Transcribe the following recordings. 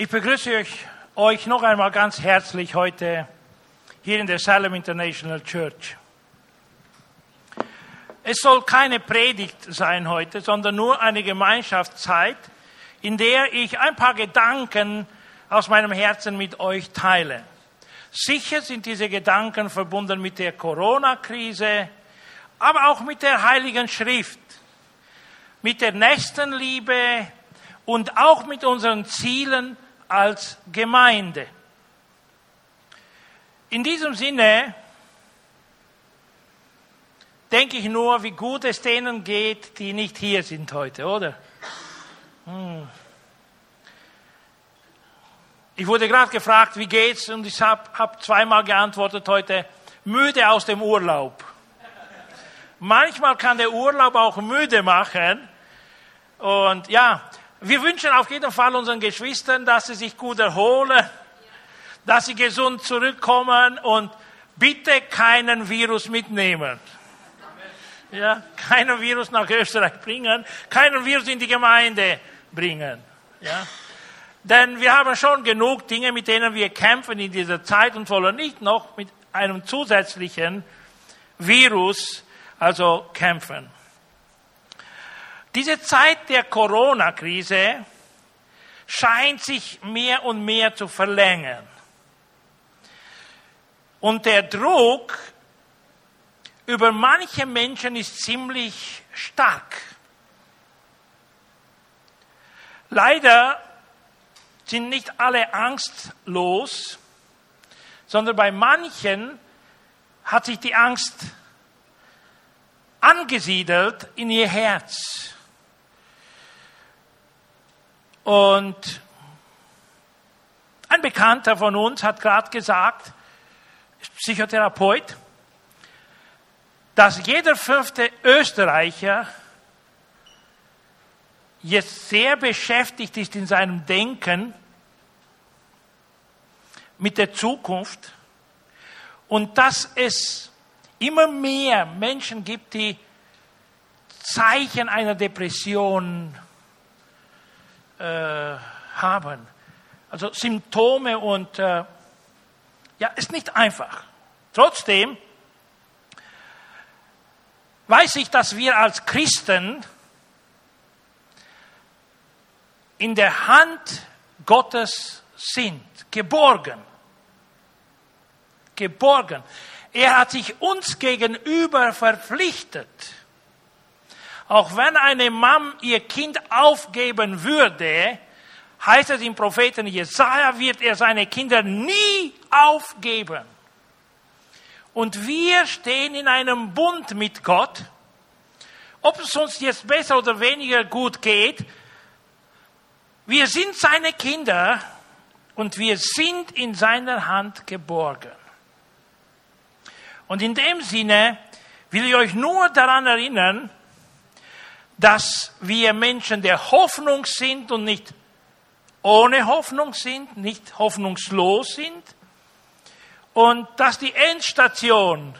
Ich begrüße euch, euch noch einmal ganz herzlich heute hier in der Salem International Church. Es soll keine Predigt sein heute, sondern nur eine Gemeinschaftszeit, in der ich ein paar Gedanken aus meinem Herzen mit euch teile. Sicher sind diese Gedanken verbunden mit der Corona-Krise, aber auch mit der Heiligen Schrift, mit der Nächstenliebe und auch mit unseren Zielen als Gemeinde. In diesem Sinne denke ich nur, wie gut es denen geht, die nicht hier sind heute, oder? Hm. Ich wurde gerade gefragt, wie geht's? Und ich habe hab zweimal geantwortet heute, müde aus dem Urlaub. Manchmal kann der Urlaub auch müde machen. Und ja, wir wünschen auf jeden Fall unseren Geschwistern, dass sie sich gut erholen, dass sie gesund zurückkommen und bitte keinen Virus mitnehmen. Ja, keinen Virus nach Österreich bringen, keinen Virus in die Gemeinde bringen. Ja. Denn wir haben schon genug Dinge, mit denen wir kämpfen in dieser Zeit und wollen nicht noch mit einem zusätzlichen Virus also kämpfen. Diese Zeit der Corona-Krise scheint sich mehr und mehr zu verlängern. Und der Druck über manche Menschen ist ziemlich stark. Leider sind nicht alle angstlos, sondern bei manchen hat sich die Angst angesiedelt in ihr Herz. Und ein Bekannter von uns hat gerade gesagt, Psychotherapeut, dass jeder fünfte Österreicher jetzt sehr beschäftigt ist in seinem Denken mit der Zukunft und dass es immer mehr Menschen gibt, die Zeichen einer Depression äh, haben. Also Symptome und äh, ja, ist nicht einfach. Trotzdem weiß ich, dass wir als Christen in der Hand Gottes sind, geborgen. Geborgen. Er hat sich uns gegenüber verpflichtet. Auch wenn eine Mom ihr Kind aufgeben würde, heißt es im Propheten Jesaja, wird er seine Kinder nie aufgeben. Und wir stehen in einem Bund mit Gott. Ob es uns jetzt besser oder weniger gut geht, wir sind seine Kinder und wir sind in seiner Hand geborgen. Und in dem Sinne will ich euch nur daran erinnern, dass wir Menschen der Hoffnung sind und nicht ohne Hoffnung sind, nicht hoffnungslos sind und dass die Endstation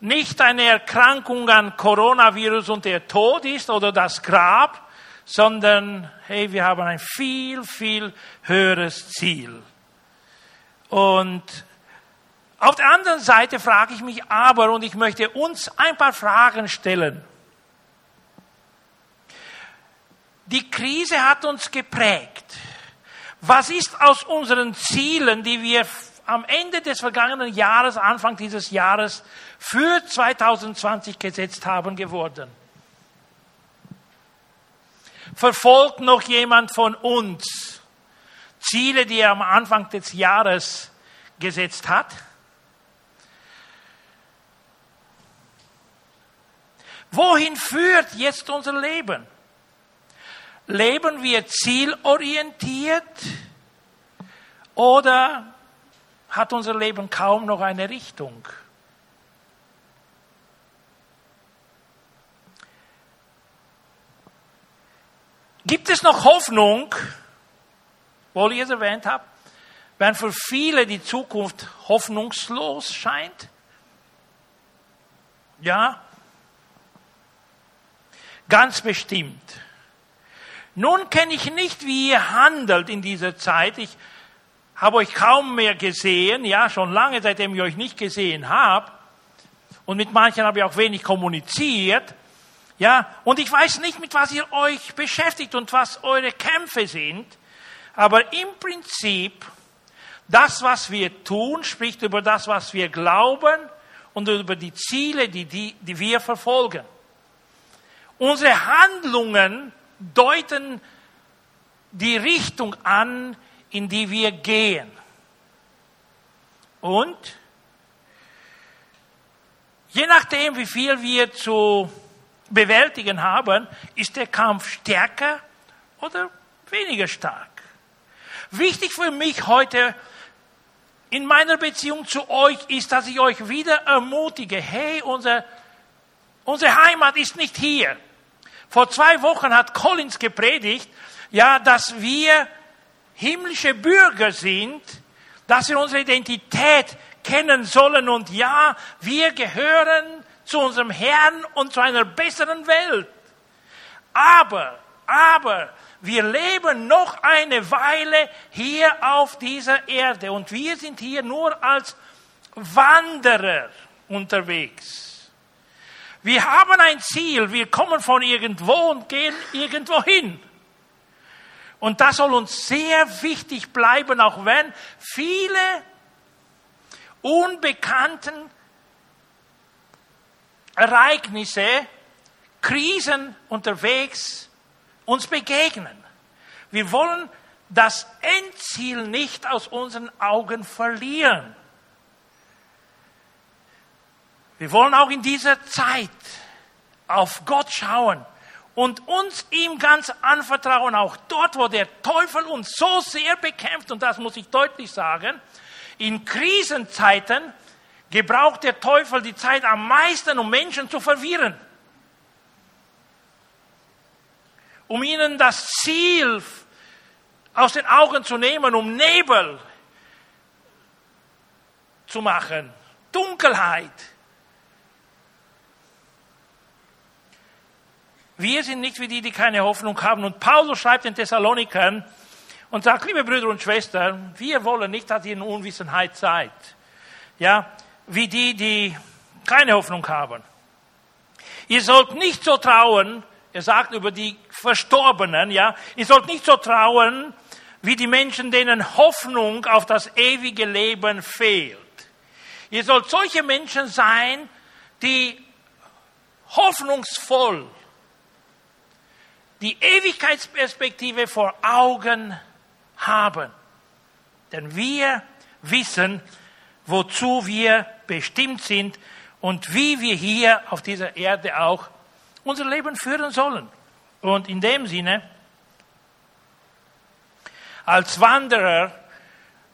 nicht eine Erkrankung an Coronavirus und der Tod ist oder das Grab, sondern hey, wir haben ein viel, viel höheres Ziel. Und auf der anderen Seite frage ich mich aber, und ich möchte uns ein paar Fragen stellen. Die Krise hat uns geprägt. Was ist aus unseren Zielen, die wir am Ende des vergangenen Jahres, Anfang dieses Jahres für 2020 gesetzt haben, geworden? Verfolgt noch jemand von uns Ziele, die er am Anfang des Jahres gesetzt hat? Wohin führt jetzt unser Leben? Leben wir zielorientiert oder hat unser Leben kaum noch eine Richtung? Gibt es noch Hoffnung, wohl ich es erwähnt habe, wenn für viele die Zukunft hoffnungslos scheint? Ja, ganz bestimmt. Nun kenne ich nicht, wie ihr handelt in dieser Zeit. Ich habe euch kaum mehr gesehen, ja, schon lange, seitdem ich euch nicht gesehen habe. Und mit manchen habe ich auch wenig kommuniziert. Ja, und ich weiß nicht, mit was ihr euch beschäftigt und was eure Kämpfe sind. Aber im Prinzip, das, was wir tun, spricht über das, was wir glauben und über die Ziele, die, die, die wir verfolgen. Unsere Handlungen deuten die Richtung an, in die wir gehen. Und je nachdem, wie viel wir zu bewältigen haben, ist der Kampf stärker oder weniger stark. Wichtig für mich heute in meiner Beziehung zu euch ist, dass ich euch wieder ermutige, hey, unser, unsere Heimat ist nicht hier. Vor zwei Wochen hat Collins gepredigt, ja, dass wir himmlische Bürger sind, dass wir unsere Identität kennen sollen und ja, wir gehören zu unserem Herrn und zu einer besseren Welt. Aber, aber, wir leben noch eine Weile hier auf dieser Erde und wir sind hier nur als Wanderer unterwegs. Wir haben ein Ziel, wir kommen von irgendwo und gehen irgendwo hin. Und das soll uns sehr wichtig bleiben, auch wenn viele unbekannten Ereignisse, Krisen unterwegs uns begegnen. Wir wollen das Endziel nicht aus unseren Augen verlieren. Wir wollen auch in dieser Zeit auf Gott schauen und uns ihm ganz anvertrauen, auch dort, wo der Teufel uns so sehr bekämpft, und das muss ich deutlich sagen, in Krisenzeiten gebraucht der Teufel die Zeit am meisten, um Menschen zu verwirren. Um ihnen das Ziel aus den Augen zu nehmen, um Nebel zu machen, Dunkelheit. Wir sind nicht wie die, die keine Hoffnung haben. Und Paulus schreibt den Thessalonikern und sagt, liebe Brüder und Schwestern, wir wollen nicht, dass ihr in Unwissenheit seid. Ja, wie die, die keine Hoffnung haben. Ihr sollt nicht so trauen, er sagt über die Verstorbenen, ja, ihr sollt nicht so trauen, wie die Menschen, denen Hoffnung auf das ewige Leben fehlt. Ihr sollt solche Menschen sein, die hoffnungsvoll die Ewigkeitsperspektive vor Augen haben. Denn wir wissen, wozu wir bestimmt sind und wie wir hier auf dieser Erde auch unser Leben führen sollen. Und in dem Sinne, als Wanderer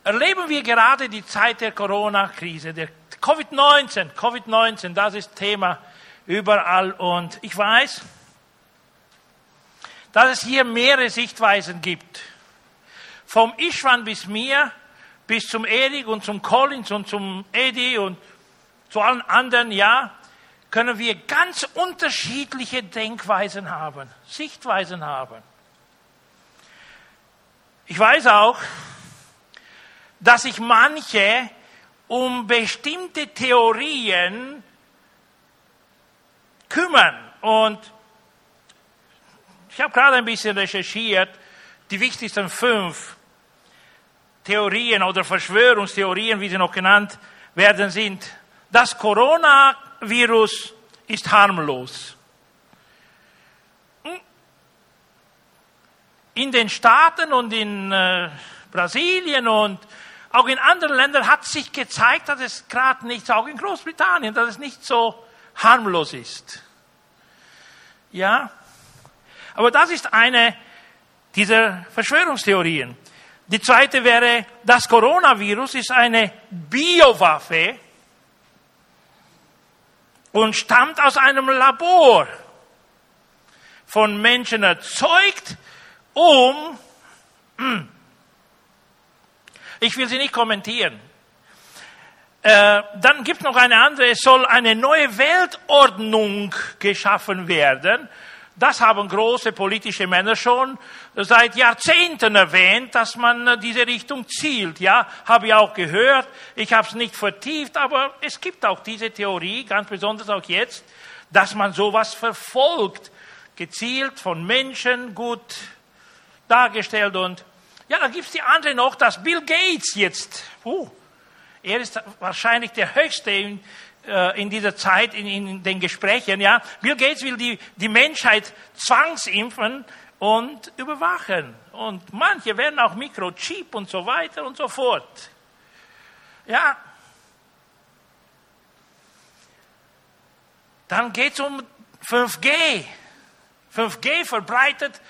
erleben wir gerade die Zeit der Corona-Krise, der Covid-19. Covid-19, das ist Thema überall. Und ich weiß, dass es hier mehrere Sichtweisen gibt. Vom Ishwan bis mir, bis zum Erik und zum Collins und zum Eddie und zu allen anderen, ja, können wir ganz unterschiedliche Denkweisen haben, Sichtweisen haben. Ich weiß auch, dass sich manche um bestimmte Theorien kümmern und ich habe gerade ein bisschen recherchiert, die wichtigsten fünf Theorien oder Verschwörungstheorien, wie sie noch genannt werden, sind, das Coronavirus ist harmlos. In den Staaten und in äh, Brasilien und auch in anderen Ländern hat sich gezeigt, dass es gerade nicht, auch in Großbritannien, dass es nicht so harmlos ist. Ja, aber das ist eine dieser Verschwörungstheorien. Die zweite wäre, das Coronavirus ist eine Biowaffe und stammt aus einem Labor von Menschen erzeugt, um, hm, ich will sie nicht kommentieren. Äh, dann gibt es noch eine andere, es soll eine neue Weltordnung geschaffen werden Das haben große politische Männer schon seit Jahrzehnten erwähnt, dass man diese Richtung zielt. Ja, habe ich auch gehört. Ich habe es nicht vertieft, aber es gibt auch diese Theorie, ganz besonders auch jetzt, dass man sowas verfolgt, gezielt von Menschen gut dargestellt und ja, dann gibt's die andere noch, dass Bill Gates jetzt, uh, er ist wahrscheinlich der Höchste in, äh, in dieser Zeit in, in, den Gesprächen. Ja, Bill Gates will die, die Menschheit zwangsimpfen und überwachen. Und manche werden auch Mikrochip und so weiter und so fort. Ja. Dann geht es um 5G. 5G verbreitet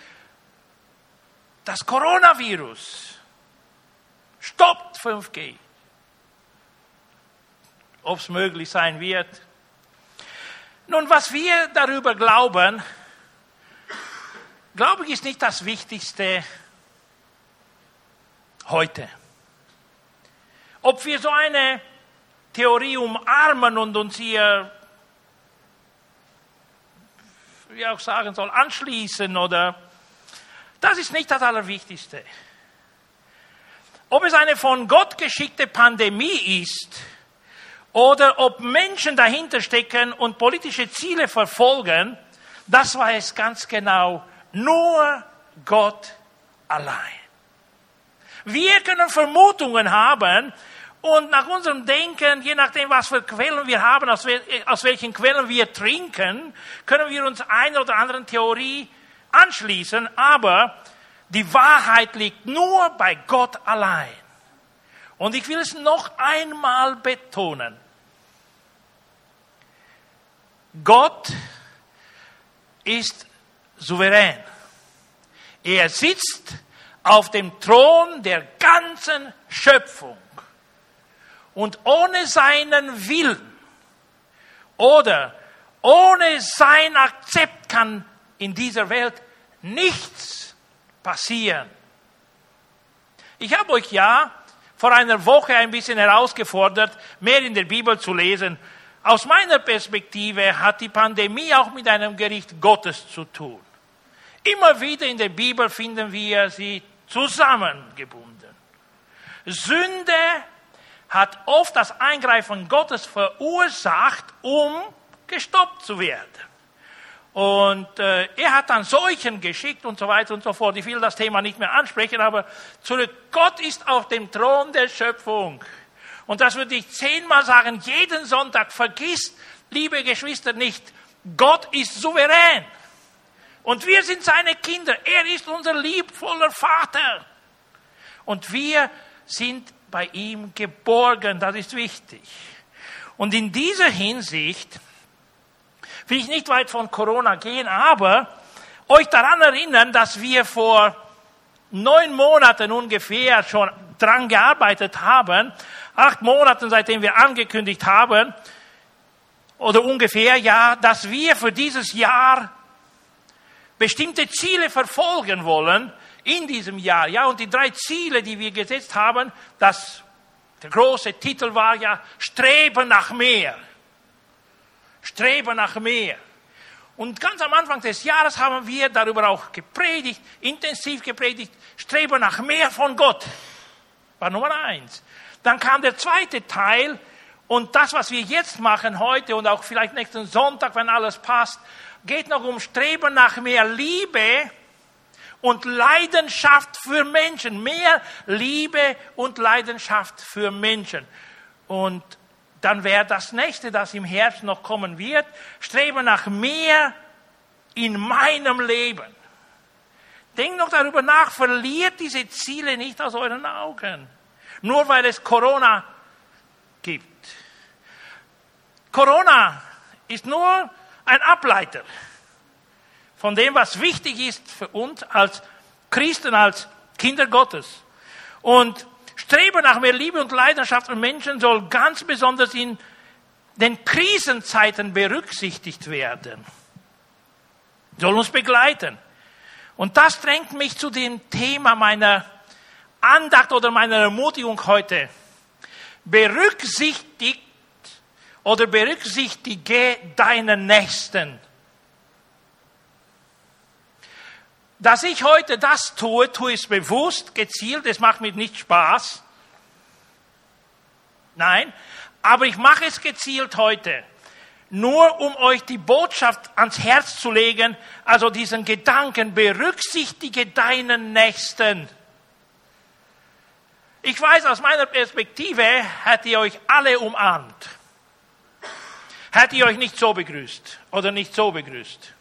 das Coronavirus. Stoppt 5G ob es möglich sein wird. Nun, was wir darüber glauben, glaube ich, ist nicht das Wichtigste heute. Ob wir so eine Theorie umarmen und uns hier, wie auch sagen soll, anschließen oder, das ist nicht das Allerwichtigste. Ob es eine von Gott geschickte Pandemie ist, oder ob Menschen dahinter stecken und politische Ziele verfolgen, das weiß ganz genau nur Gott allein. Wir können Vermutungen haben und nach unserem Denken, je nachdem, was für Quellen wir haben, aus, aus welchen Quellen wir trinken, können wir uns einer oder anderen Theorie anschließen, aber die Wahrheit liegt nur bei Gott allein. Und ich will es noch einmal betonen. Gott ist souverän. Er sitzt auf dem Thron der ganzen Schöpfung. Und ohne seinen Willen oder ohne sein Akzept kann in dieser Welt nichts passieren. Ich habe euch ja vor einer Woche ein bisschen herausgefordert, mehr in der Bibel zu lesen aus meiner Perspektive hat die Pandemie auch mit einem Gericht Gottes zu tun. Immer wieder in der Bibel finden wir sie zusammengebunden. Sünde hat oft das Eingreifen Gottes verursacht, um gestoppt zu werden. Und äh, er hat dann Seuchen geschickt und so weiter und so fort. Ich will das Thema nicht mehr ansprechen, aber zurück. Gott ist auf dem Thron der Schöpfung. Und das würde ich zehnmal sagen, jeden Sonntag. Vergisst, liebe Geschwister, nicht, Gott ist souverän. Und wir sind seine Kinder. Er ist unser liebvoller Vater. Und wir sind bei ihm geborgen. Das ist wichtig. Und in dieser Hinsicht will ich nicht weit von Corona gehen, aber euch daran erinnern, dass wir vor neun Monaten ungefähr schon dran gearbeitet haben, acht Monaten, seitdem wir angekündigt haben, oder ungefähr, ja, dass wir für dieses Jahr bestimmte Ziele verfolgen wollen in diesem Jahr. Ja, und die drei Ziele, die wir gesetzt haben, das, der große Titel war ja Streben nach mehr. Streben nach mehr. Und ganz am Anfang des Jahres haben wir darüber auch gepredigt, intensiv gepredigt, Streben nach mehr von Gott. War Nummer eins. Dann kam der zweite Teil und das, was wir jetzt machen heute und auch vielleicht nächsten Sonntag, wenn alles passt, geht noch um Streben nach mehr Liebe und Leidenschaft für Menschen. Mehr Liebe und Leidenschaft für Menschen. Und dann wäre das nächste, das im Herbst noch kommen wird, Streben nach mehr in meinem Leben. Denkt noch darüber nach, verliert diese Ziele nicht aus euren Augen. Nur weil es Corona gibt. Corona ist nur ein Ableiter von dem, was wichtig ist für uns als Christen, als Kinder Gottes. Und Streben nach mehr Liebe und Leidenschaft von Menschen soll ganz besonders in den Krisenzeiten berücksichtigt werden. Soll uns begleiten. Und das drängt mich zu dem Thema meiner Andacht oder meiner Ermutigung heute. Berücksichtigt oder berücksichtige deinen Nächsten. Dass ich heute das tue, tue ich es bewusst, gezielt, es macht mir nicht Spaß. Nein, aber ich mache es gezielt heute. Nur um euch die Botschaft ans Herz zu legen, also diesen Gedanken, berücksichtige deinen Nächsten. Ich weiß, aus meiner Perspektive hätte ihr euch alle umarmt. Hätte ihr euch nicht so begrüßt oder nicht so begrüßt.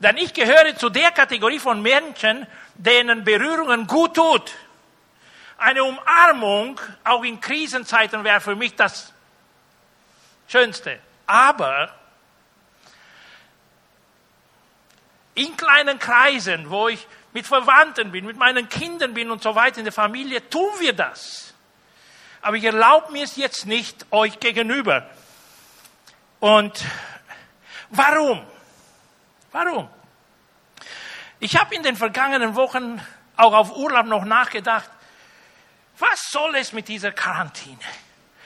Denn ich gehöre zu der Kategorie von Menschen, denen Berührungen gut tut. Eine Umarmung, auch in Krisenzeiten, wäre für mich das Schönste. Aber in kleinen Kreisen, wo ich mit Verwandten bin, mit meinen Kindern bin und so weiter in der Familie, tun wir das. Aber ich erlaube mir es jetzt nicht euch gegenüber. Und warum? Warum? Ich habe in den vergangenen Wochen auch auf Urlaub noch nachgedacht, was soll es mit dieser Quarantäne?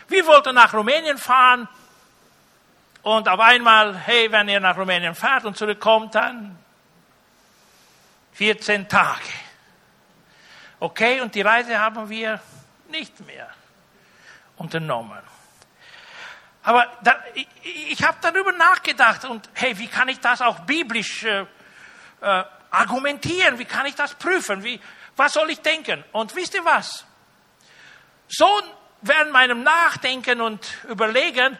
Wir wollten nach Rumänien fahren und auf einmal, hey, wenn ihr nach Rumänien fahrt und zurückkommt, dann 14 Tage. Okay, und die Reise haben wir nicht mehr unternommen. Aber da, ich, ich habe darüber nachgedacht und hey, wie kann ich das auch biblisch äh, äh, argumentieren? Wie kann ich das prüfen? Wie, was soll ich denken? Und wisst ihr was? So während meinem Nachdenken und Überlegen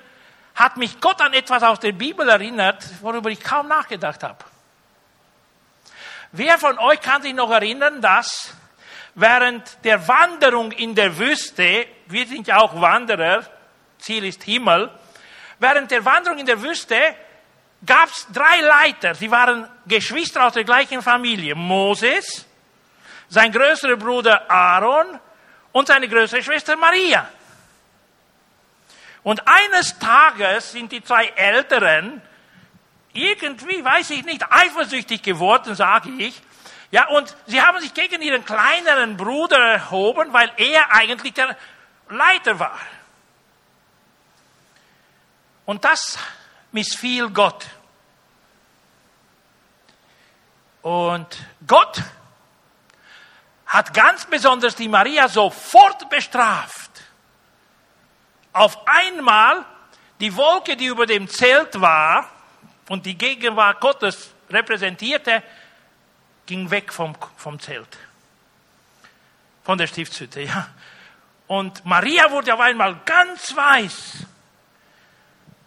hat mich Gott an etwas aus der Bibel erinnert, worüber ich kaum nachgedacht habe. Wer von euch kann sich noch erinnern, dass während der Wanderung in der Wüste, wir sind ja auch Wanderer, Ziel ist Himmel, während der Wanderung in der Wüste gab es drei Leiter, sie waren Geschwister aus der gleichen Familie. Moses, sein größerer Bruder Aaron und seine größere Schwester Maria. Und eines Tages sind die zwei Älteren irgendwie, weiß ich nicht, eifersüchtig geworden, sage ich. Ja, und sie haben sich gegen ihren kleineren Bruder erhoben, weil er eigentlich der Leiter war. Und das missfiel Gott. Und Gott hat ganz besonders die Maria sofort bestraft. Auf einmal die Wolke, die über dem Zelt war, und die Gegenwart Gottes repräsentierte, ging weg vom, vom Zelt, von der Stiftshütte. Ja. Und Maria wurde auf einmal ganz weiß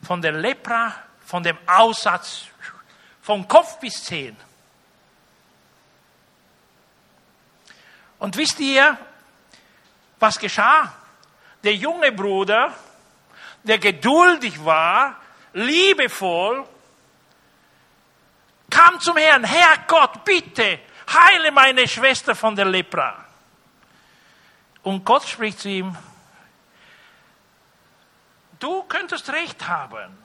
von der Lepra, von dem Aussatz, von Kopf bis Zehen. Und wisst ihr, was geschah? Der junge Bruder, der geduldig war, liebevoll, kam zum Herrn, Herr Gott, bitte, heile meine Schwester von der Lepra. Und Gott spricht zu ihm, du könntest recht haben.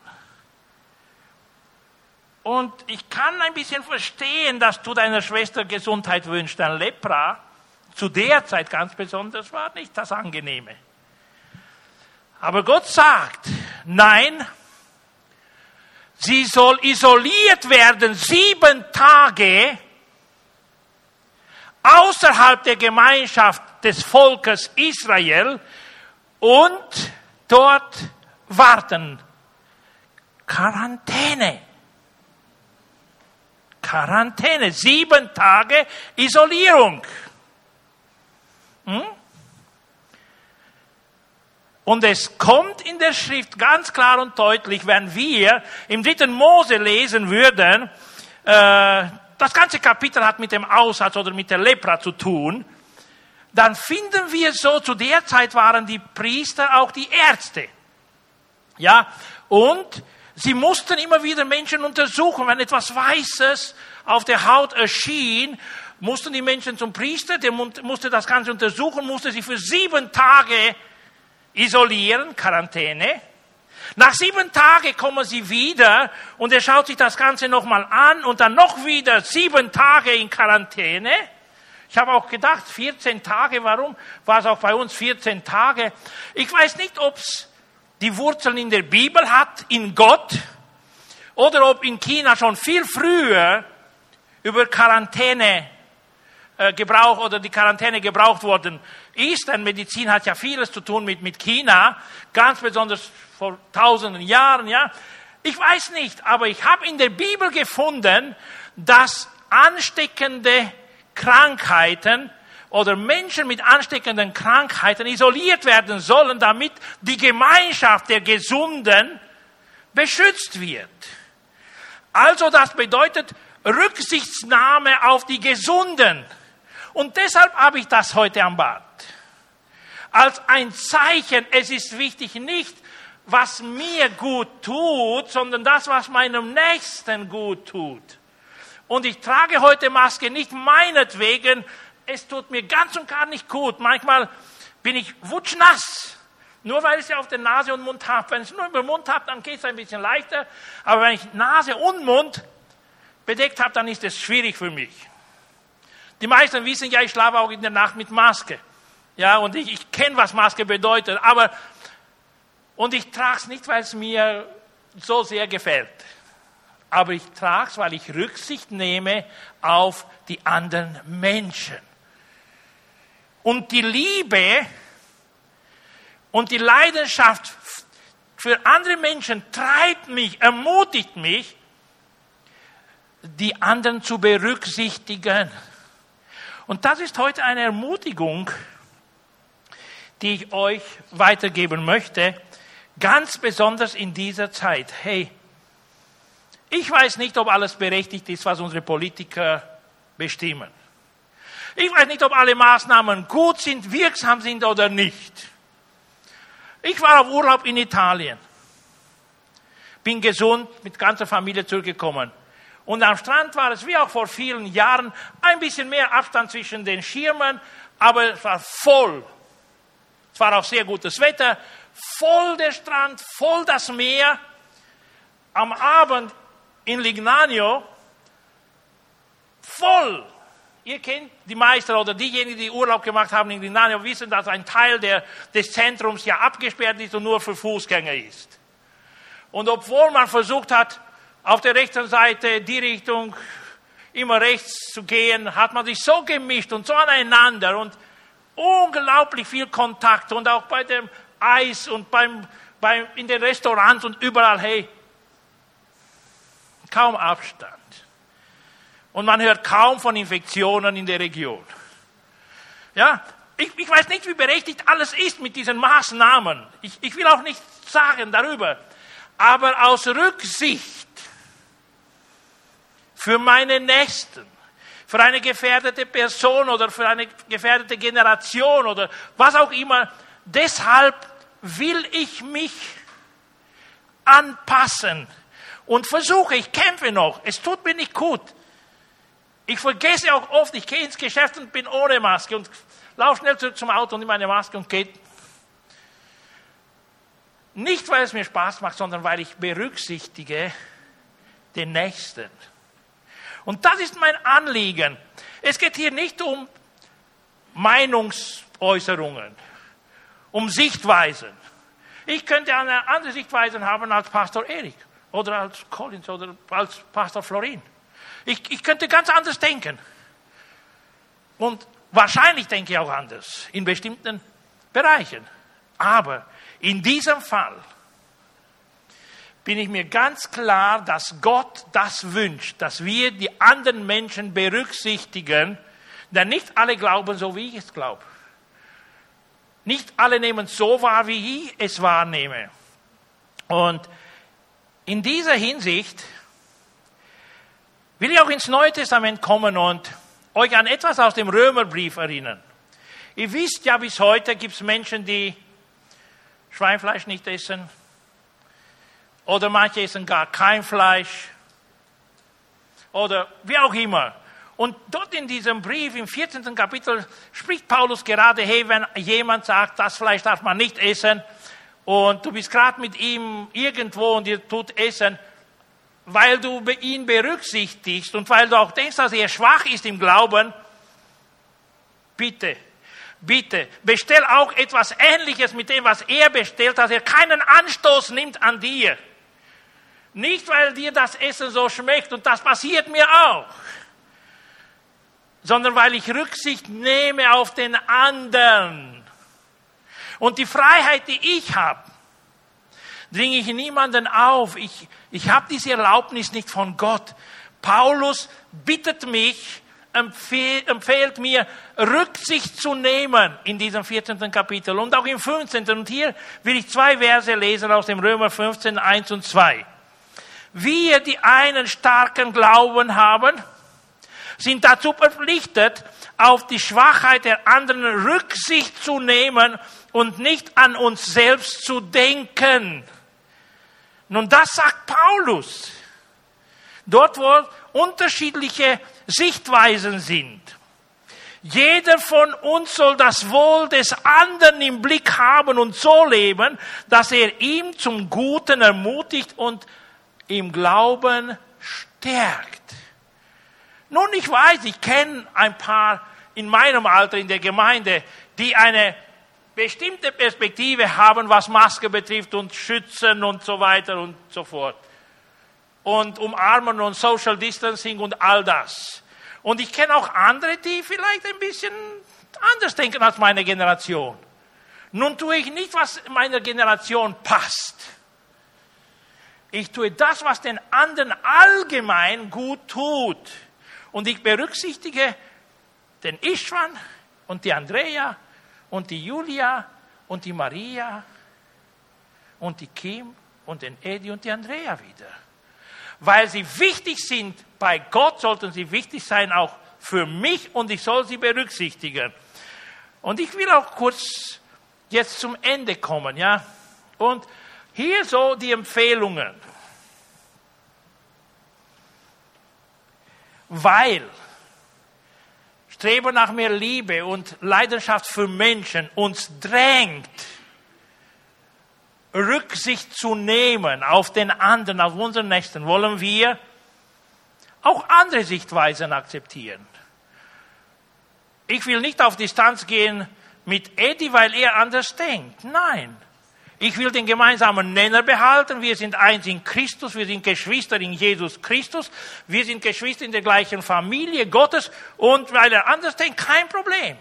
Und ich kann ein bisschen verstehen, dass du deiner Schwester Gesundheit wünschst. Denn Lepra, zu der Zeit ganz besonders, war nicht das Angenehme. Aber Gott sagt, nein, Sie soll isoliert werden sieben Tage außerhalb der Gemeinschaft des Volkes Israel und dort warten. Quarantäne. Quarantäne. Sieben Tage Isolierung. Hm? Und es kommt in der Schrift ganz klar und deutlich, wenn wir im dritten Mose lesen würden, äh, das ganze Kapitel hat mit dem Aussatz oder mit der Lepra zu tun, dann finden wir so, zu der Zeit waren die Priester auch die Ärzte. Ja, und sie mussten immer wieder Menschen untersuchen, wenn etwas Weißes auf der Haut erschien, mussten die Menschen zum Priester, der musste das Ganze untersuchen, musste sie für sieben Tage isolieren, Quarantäne. Nach sieben Tagen kommen sie wieder und er schaut sich das Ganze nochmal an und dann noch wieder sieben Tage in Quarantäne. Ich habe auch gedacht, 14 Tage, warum war es auch bei uns 14 Tage? Ich weiß nicht, ob es die Wurzeln in der Bibel hat, in Gott, oder ob in China schon viel früher über Quarantäne äh, Gebrauch oder die Quarantäne gebraucht worden ist, denn Medizin hat ja vieles zu tun mit, mit China, ganz besonders vor tausenden Jahren, ja. Ich weiß nicht, aber ich habe in der Bibel gefunden, dass ansteckende Krankheiten oder Menschen mit ansteckenden Krankheiten isoliert werden sollen, damit die Gemeinschaft der Gesunden beschützt wird. Also das bedeutet Rücksichtsnahme auf die Gesunden. Und deshalb habe ich das heute am Bad. Als ein Zeichen, es ist wichtig nicht, was mir gut tut, sondern das, was meinem Nächsten gut tut. Und ich trage heute Maske nicht meinetwegen, es tut mir ganz und gar nicht gut. Manchmal bin ich wutschnass, nur weil ich sie auf der Nase und Mund habe. Wenn ich es nur über den Mund habe, dann geht es ein bisschen leichter. Aber wenn ich Nase und Mund bedeckt habe, dann ist es schwierig für mich. Die meisten wissen ja, ich schlafe auch in der Nacht mit Maske. Ja, und ich, ich kenne, was Maske bedeutet. Aber, und ich trage es nicht, weil es mir so sehr gefällt. Aber ich trage es, weil ich Rücksicht nehme auf die anderen Menschen. Und die Liebe und die Leidenschaft für andere Menschen treibt mich, ermutigt mich, die anderen zu berücksichtigen. Und das ist heute eine Ermutigung, die ich euch weitergeben möchte, ganz besonders in dieser Zeit. Hey, ich weiß nicht, ob alles berechtigt ist, was unsere Politiker bestimmen. Ich weiß nicht, ob alle Maßnahmen gut sind, wirksam sind oder nicht. Ich war auf Urlaub in Italien, bin gesund mit ganzer Familie zurückgekommen. Und am Strand war es wie auch vor vielen Jahren ein bisschen mehr Abstand zwischen den Schirmen, aber es war voll. Es war auch sehr gutes Wetter, voll der Strand, voll das Meer. Am Abend in Lignano, voll. Ihr kennt die Meister oder diejenigen, die Urlaub gemacht haben in Lignano, wissen, dass ein Teil der, des Zentrums ja abgesperrt ist und nur für Fußgänger ist. Und obwohl man versucht hat, auf der rechten Seite die Richtung immer rechts zu gehen, hat man sich so gemischt und so aneinander und unglaublich viel Kontakt und auch bei dem Eis und beim, beim, in den Restaurants und überall, hey, kaum Abstand. Und man hört kaum von Infektionen in der Region. Ja, ich, ich weiß nicht, wie berechtigt alles ist mit diesen Maßnahmen. Ich, ich will auch nicht sagen darüber. Aber aus Rücksicht für meine Nächsten, für eine gefährdete Person oder für eine gefährdete Generation oder was auch immer. Deshalb will ich mich anpassen und versuche, ich kämpfe noch. Es tut mir nicht gut. Ich vergesse auch oft, ich gehe ins Geschäft und bin ohne Maske und laufe schnell zurück zum Auto und nehme meine Maske und gehe. Nicht, weil es mir Spaß macht, sondern weil ich berücksichtige den Nächsten. Und das ist mein Anliegen. Es geht hier nicht um Meinungsäußerungen, um Sichtweisen. Ich könnte eine andere Sichtweise haben als Pastor Erik oder als Collins oder als Pastor Florin. Ich, ich könnte ganz anders denken. Und wahrscheinlich denke ich auch anders in bestimmten Bereichen. Aber in diesem Fall bin ich mir ganz klar, dass Gott das wünscht, dass wir die anderen Menschen berücksichtigen, denn nicht alle glauben so, wie ich es glaube. Nicht alle nehmen so wahr, wie ich es wahrnehme. Und in dieser Hinsicht will ich auch ins Neue Testament kommen und euch an etwas aus dem Römerbrief erinnern. Ihr wisst ja, bis heute gibt es Menschen, die Schweinfleisch nicht essen, oder manche essen gar kein Fleisch. Oder wie auch immer. Und dort in diesem Brief, im 14. Kapitel, spricht Paulus gerade, hey, wenn jemand sagt, das Fleisch darf man nicht essen, und du bist gerade mit ihm irgendwo und ihr tut essen, weil du ihn berücksichtigst und weil du auch denkst, dass er schwach ist im Glauben, bitte, bitte, bestell auch etwas Ähnliches mit dem, was er bestellt, dass er keinen Anstoß nimmt an dir. Nicht, weil dir das Essen so schmeckt, und das passiert mir auch. sondern weil ich Rücksicht nehme auf den anderen. Und die Freiheit, die ich habe, dringe ich niemanden auf. Ich, ich habe diese Erlaubnis nicht von Gott. Paulus bittet mich, empfiehlt, mir, Rücksicht zu nehmen in diesem 14. Kapitel und auch im 15. Und hier will ich zwei Verse lesen aus dem Römer 15, 1 und 2. Wir, die einen starken Glauben haben, sind dazu verpflichtet, auf die Schwachheit der anderen Rücksicht zu nehmen und nicht an uns selbst zu denken. Nun, das sagt Paulus. Dort, wo unterschiedliche Sichtweisen sind. Jeder von uns soll das Wohl des anderen im Blick haben und so leben, dass er ihm zum Guten ermutigt und im Glauben stärkt. Nun, ich weiß, ich kenne ein paar in meinem Alter in der Gemeinde, die eine bestimmte Perspektive haben, was Maske betrifft und Schützen und so weiter und so fort. Und umarmen und Social Distancing und all das. Und ich kenne auch andere, die vielleicht ein bisschen anders denken als meine Generation. Nun tue ich nicht, was meiner Generation passt. Ich tue das, was den anderen allgemein gut tut. Und ich berücksichtige den Ishwan und die Andrea und die Julia und die Maria und die Kim und den Edi und die Andrea wieder. Weil sie wichtig sind bei Gott, sollten sie wichtig sein auch für mich und ich soll sie berücksichtigen. Und ich will auch kurz jetzt zum Ende kommen, ja. Und hier so die Empfehlungen. Weil Streben nach mehr Liebe und Leidenschaft für Menschen uns drängt, Rücksicht zu nehmen auf den anderen, auf unseren Nächsten, wollen wir auch andere Sichtweisen akzeptieren. Ich will nicht auf Distanz gehen mit Eddie, weil er anders denkt. Nein. Ich will den gemeinsamen Nenner behalten. Wir sind eins in Christus. Wir sind Geschwister in Jesus Christus. Wir sind Geschwister in der gleichen Familie Gottes. Und weil er anders denkt, kein Problem.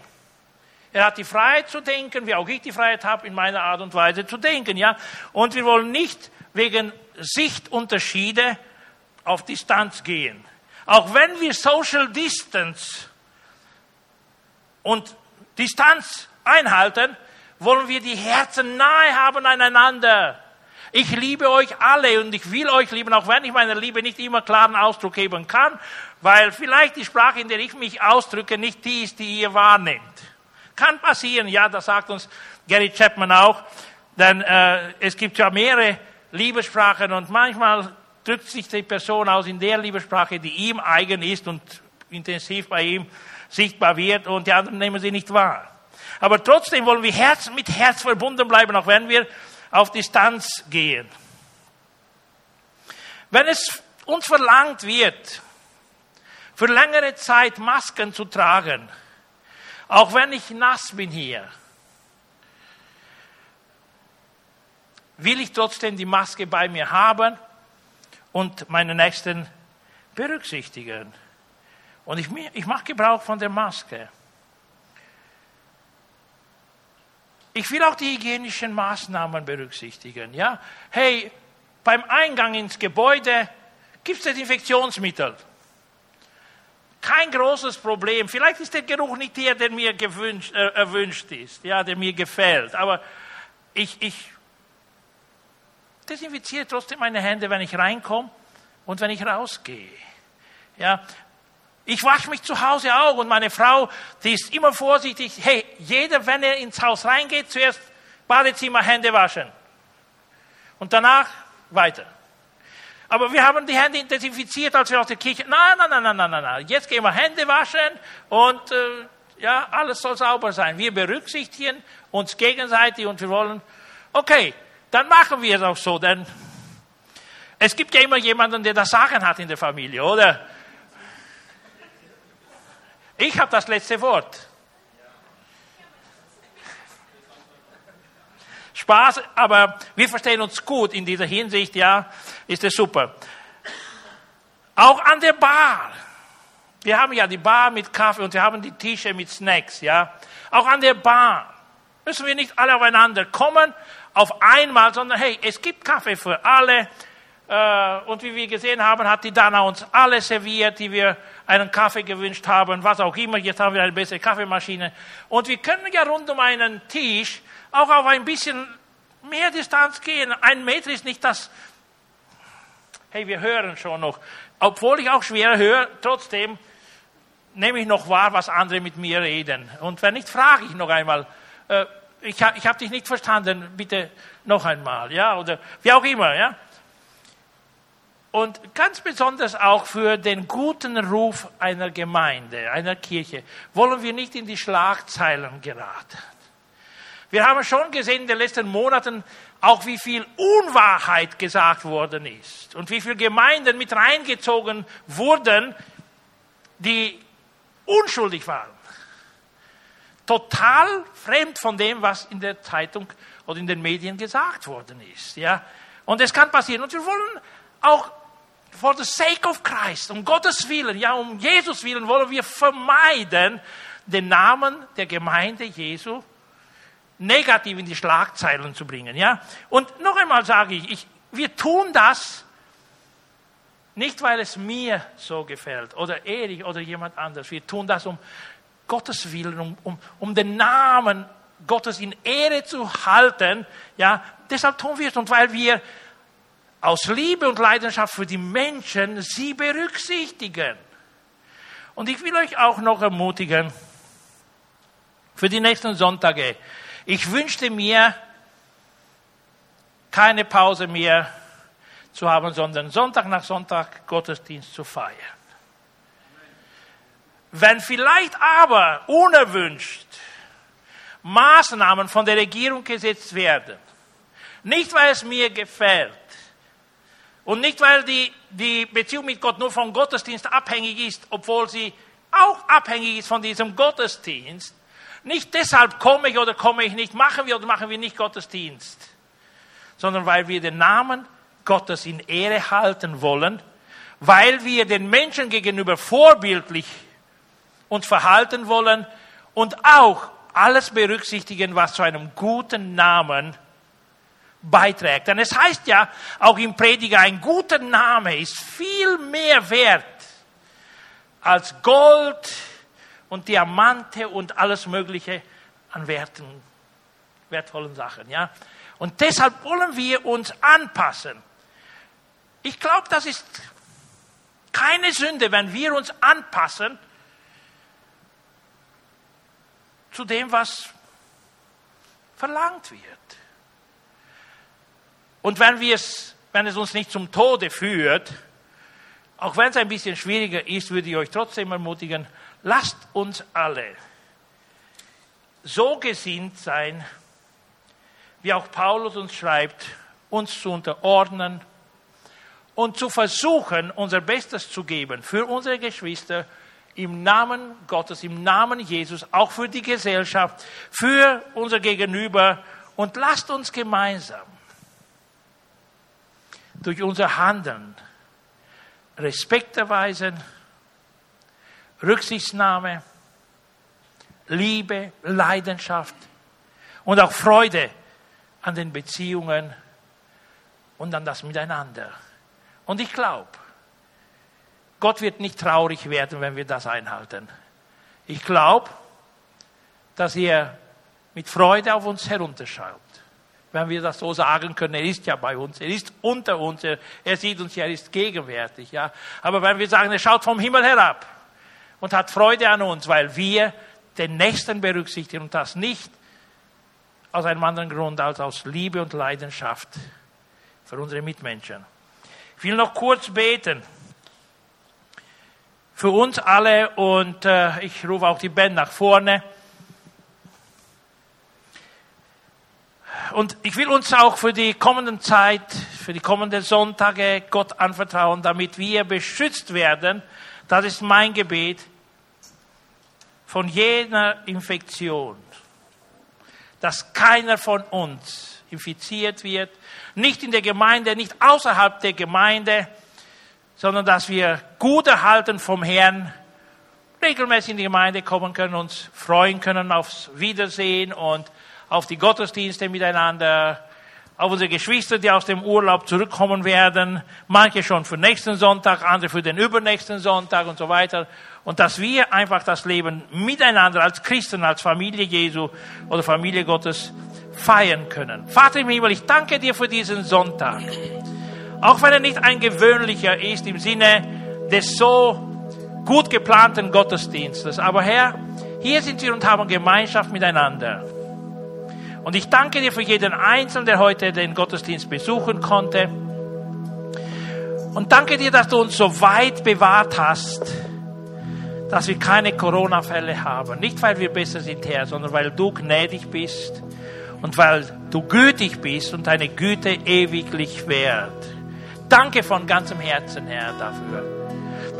Er hat die Freiheit zu denken, wie auch ich die Freiheit habe, in meiner Art und Weise zu denken, ja. Und wir wollen nicht wegen Sichtunterschiede auf Distanz gehen. Auch wenn wir Social Distance und Distanz einhalten, wollen wir die Herzen nahe haben aneinander. Ich liebe euch alle und ich will euch lieben, auch wenn ich meiner Liebe nicht immer klaren Ausdruck geben kann, weil vielleicht die Sprache, in der ich mich ausdrücke, nicht die ist, die ihr wahrnehmt. Kann passieren, ja, das sagt uns Gary Chapman auch, denn äh, es gibt ja mehrere Liebessprachen und manchmal drückt sich die Person aus in der Liebessprache, die ihm eigen ist und intensiv bei ihm sichtbar wird und die anderen nehmen sie nicht wahr. Aber trotzdem wollen wir Herz mit Herz verbunden bleiben, auch wenn wir auf Distanz gehen. Wenn es uns verlangt wird, für längere Zeit Masken zu tragen, auch wenn ich nass bin hier, will ich trotzdem die Maske bei mir haben und meine Nächsten berücksichtigen. Und ich, ich mache Gebrauch von der Maske. Ich will auch die hygienischen Maßnahmen berücksichtigen. Ja? Hey, beim Eingang ins Gebäude gibt es Desinfektionsmittel. Kein großes Problem. Vielleicht ist der Geruch nicht der, der mir gewünscht, äh, erwünscht ist, ja, der mir gefällt. Aber ich, ich desinfiziere trotzdem meine Hände, wenn ich reinkomme und wenn ich rausgehe. Ja, ich wasche mich zu Hause auch und meine Frau, die ist immer vorsichtig. Hey, jeder, wenn er ins Haus reingeht, zuerst Badezimmer, Hände waschen. Und danach weiter. Aber wir haben die Hände desinfiziert, als wir aus der Kirche. Nein, nein, nein, nein, nein. nein. Jetzt gehen wir Hände waschen und äh, ja, alles soll sauber sein. Wir berücksichtigen uns gegenseitig und wir wollen, okay, dann machen wir es auch so, denn es gibt ja immer jemanden, der das Sagen hat in der Familie, oder? Ich habe das letzte Wort. Spaß, aber wir verstehen uns gut in dieser Hinsicht, ja, ist es super. Auch an der Bar Wir haben ja die Bar mit Kaffee und wir haben die Tische mit Snacks, ja. Auch an der Bar müssen wir nicht alle aufeinander kommen auf einmal, sondern hey, es gibt Kaffee für alle. Äh, und wie wir gesehen haben, hat die Dana uns alle serviert, die wir einen Kaffee gewünscht haben, was auch immer. Jetzt haben wir eine bessere Kaffeemaschine. Und wir können ja rund um einen Tisch auch auf ein bisschen mehr Distanz gehen. Ein Meter ist nicht das. Hey, wir hören schon noch. Obwohl ich auch schwer höre, trotzdem nehme ich noch wahr, was andere mit mir reden. Und wenn nicht, frage ich noch einmal. Äh, ich habe ich hab dich nicht verstanden, bitte noch einmal, ja, oder wie auch immer, ja. Und ganz besonders auch für den guten Ruf einer Gemeinde, einer Kirche, wollen wir nicht in die Schlagzeilen geraten. Wir haben schon gesehen in den letzten Monaten auch, wie viel Unwahrheit gesagt worden ist und wie viele Gemeinden mit reingezogen wurden, die unschuldig waren. Total fremd von dem, was in der Zeitung oder in den Medien gesagt worden ist. Ja? Und es kann passieren. Und wir wollen auch for the sake of Christ, um Gottes Willen, ja, um Jesus Willen, wollen wir vermeiden, den Namen der Gemeinde Jesu negativ in die Schlagzeilen zu bringen. Ja? Und noch einmal sage ich, ich, wir tun das nicht, weil es mir so gefällt oder Erich oder jemand anders. Wir tun das um Gottes Willen, um, um, um den Namen Gottes in Ehre zu halten. Ja, deshalb tun wir es und weil wir aus Liebe und Leidenschaft für die Menschen sie berücksichtigen. Und ich will euch auch noch ermutigen, für die nächsten Sonntage, ich wünschte mir keine Pause mehr zu haben, sondern Sonntag nach Sonntag Gottesdienst zu feiern. Wenn vielleicht aber unerwünscht Maßnahmen von der Regierung gesetzt werden, nicht weil es mir gefällt und nicht weil die, die Beziehung mit Gott nur vom Gottesdienst abhängig ist, obwohl sie auch abhängig ist von diesem Gottesdienst, nicht deshalb komme ich oder komme ich nicht, machen wir oder machen wir nicht Gottesdienst, sondern weil wir den Namen Gottes in Ehre halten wollen, weil wir den Menschen gegenüber vorbildlich uns verhalten wollen und auch alles berücksichtigen, was zu einem guten Namen beiträgt. Denn es heißt ja auch im Prediger, ein guter Name ist viel mehr wert als Gold, und Diamante und alles Mögliche an Werten, wertvollen Sachen. Ja? Und deshalb wollen wir uns anpassen. Ich glaube, das ist keine Sünde, wenn wir uns anpassen zu dem, was verlangt wird. Und wenn, wir es, wenn es uns nicht zum Tode führt, auch wenn es ein bisschen schwieriger ist, würde ich euch trotzdem ermutigen, lasst uns alle so gesinnt sein, wie auch Paulus uns schreibt, uns zu unterordnen und zu versuchen, unser Bestes zu geben für unsere Geschwister im Namen Gottes, im Namen Jesus, auch für die Gesellschaft, für unser Gegenüber. Und lasst uns gemeinsam durch unser Handeln Respekt erweisen, Rücksichtnahme, Liebe, Leidenschaft und auch Freude an den Beziehungen und an das Miteinander. Und ich glaube, Gott wird nicht traurig werden, wenn wir das einhalten. Ich glaube, dass er mit Freude auf uns herunterschaut wenn wir das so sagen können, er ist ja bei uns, er ist unter uns, er, er sieht uns ja, er ist gegenwärtig, ja. Aber wenn wir sagen, er schaut vom Himmel herab und hat Freude an uns, weil wir den Nächsten berücksichtigen und das nicht aus einem anderen Grund als aus Liebe und Leidenschaft für unsere Mitmenschen. Ich will noch kurz beten für uns alle und äh, ich rufe auch die Band nach vorne. Und ich will uns auch für die kommenden Zeit, für die kommenden Sonntage Gott anvertrauen, damit wir beschützt werden. Das ist mein Gebet von jener Infektion, dass keiner von uns infiziert wird, nicht in der Gemeinde, nicht außerhalb der Gemeinde, sondern dass wir gut erhalten vom Herrn regelmäßig in die Gemeinde kommen können, uns freuen können aufs Wiedersehen und auf die Gottesdienste miteinander, auf unsere Geschwister, die aus dem Urlaub zurückkommen werden, manche schon für nächsten Sonntag, andere für den übernächsten Sonntag und so weiter. Und dass wir einfach das Leben miteinander als Christen, als Familie Jesu oder Familie Gottes feiern können. Vater im Himmel, ich danke dir für diesen Sonntag. Auch wenn er nicht ein gewöhnlicher ist im Sinne des so gut geplanten Gottesdienstes. Aber Herr, hier sind wir und haben Gemeinschaft miteinander. Und ich danke dir für jeden Einzelnen, der heute den Gottesdienst besuchen konnte. Und danke dir, dass du uns so weit bewahrt hast, dass wir keine Corona-Fälle haben. Nicht, weil wir besser sind, Herr, sondern weil du gnädig bist und weil du gütig bist und deine Güte ewiglich währt. Danke von ganzem Herzen, Herr, dafür.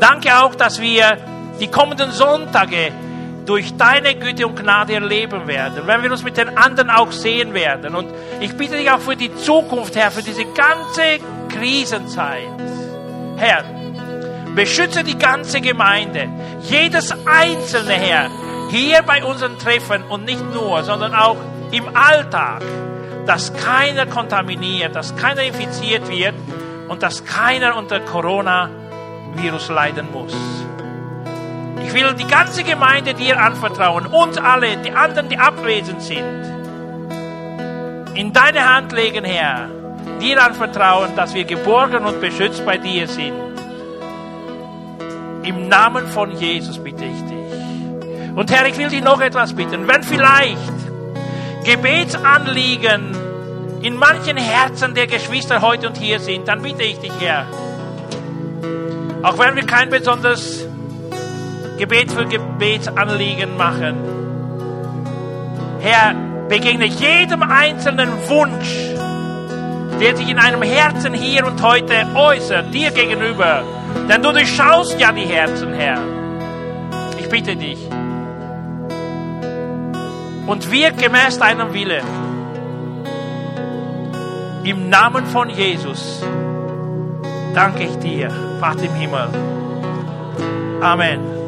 Danke auch, dass wir die kommenden Sonntage durch deine Güte und Gnade erleben werden, wenn wir uns mit den anderen auch sehen werden. Und ich bitte dich auch für die Zukunft, Herr, für diese ganze Krisenzeit. Herr, beschütze die ganze Gemeinde, jedes einzelne Herr, hier bei unseren Treffen und nicht nur, sondern auch im Alltag, dass keiner kontaminiert, dass keiner infiziert wird und dass keiner unter Corona-Virus leiden muss. Ich will die ganze Gemeinde dir anvertrauen, uns alle, die anderen, die abwesend sind, in deine Hand legen, Herr, dir anvertrauen, dass wir geborgen und beschützt bei dir sind. Im Namen von Jesus bitte ich dich. Und Herr, ich will dich noch etwas bitten. Wenn vielleicht Gebetsanliegen in manchen Herzen der Geschwister heute und hier sind, dann bitte ich dich, Herr, auch wenn wir kein besonderes Gebet für Gebetsanliegen machen, Herr, begegne jedem einzelnen Wunsch, der sich in einem Herzen hier und heute äußert, dir gegenüber. Denn du durchschaust ja die Herzen, Herr. Ich bitte dich. Und wirk gemäß deinem Wille. Im Namen von Jesus danke ich dir, Vater im Himmel. Amen.